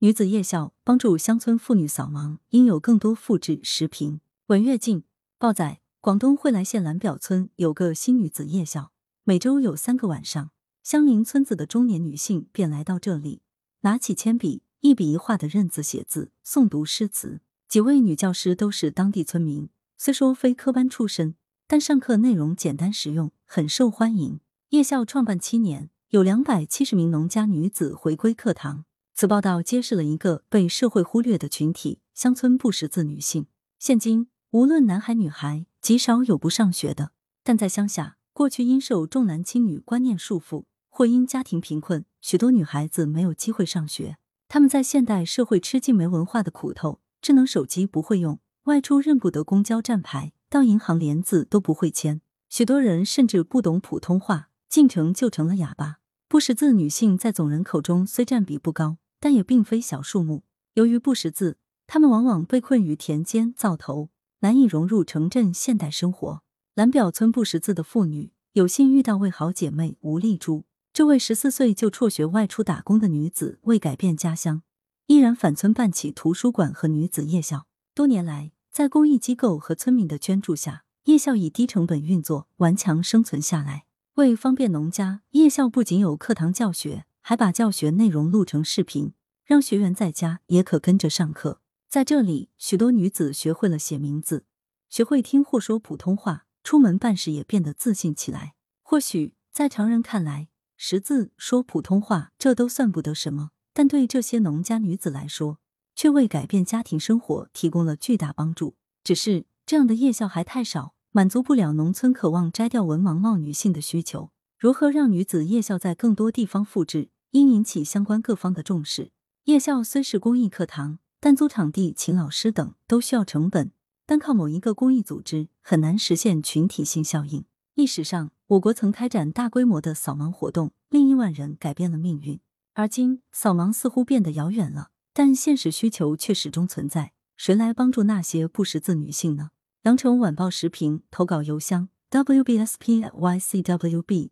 女子夜校帮助乡村妇女扫盲，应有更多复制视频。文跃进报载，广东惠来县蓝表村有个新女子夜校，每周有三个晚上，相邻村子的中年女性便来到这里，拿起铅笔，一笔一画的认字写字、诵读诗词。几位女教师都是当地村民，虽说非科班出身，但上课内容简单实用，很受欢迎。夜校创办七年，有两百七十名农家女子回归课堂。此报道揭示了一个被社会忽略的群体——乡村不识字女性。现今，无论男孩女孩，极少有不上学的。但在乡下，过去因受重男轻女观念束缚，或因家庭贫困，许多女孩子没有机会上学。她们在现代社会吃尽没文化的苦头，智能手机不会用，外出认不得公交站牌，到银行连字都不会签。许多人甚至不懂普通话，进城就成了哑巴。不识字女性在总人口中虽占比不高。但也并非小数目。由于不识字，他们往往被困于田间灶头，难以融入城镇现代生活。蓝表村不识字的妇女有幸遇到位好姐妹吴丽珠。这位十四岁就辍学外出打工的女子，为改变家乡，依然返村办起图书馆和女子夜校。多年来，在公益机构和村民的捐助下，夜校以低成本运作，顽强生存下来。为方便农家，夜校不仅有课堂教学。还把教学内容录成视频，让学员在家也可跟着上课。在这里，许多女子学会了写名字，学会听或说普通话，出门办事也变得自信起来。或许在常人看来，识字、说普通话这都算不得什么，但对这些农家女子来说，却为改变家庭生活提供了巨大帮助。只是这样的夜校还太少，满足不了农村渴望摘掉文盲帽女性的需求。如何让女子夜校在更多地方复制？应引起相关各方的重视。夜校虽是公益课堂，但租场地、请老师等都需要成本，单靠某一个公益组织很难实现群体性效应。历史上，我国曾开展大规模的扫盲活动，令亿万人改变了命运。而今，扫盲似乎变得遥远了，但现实需求却始终存在。谁来帮助那些不识字女性呢？羊城晚报时评投稿邮箱：wbspycwb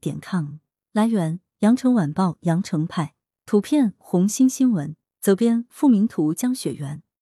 点 com。来源。羊城晚报羊城派。图片红星新闻。责编付明图江雪源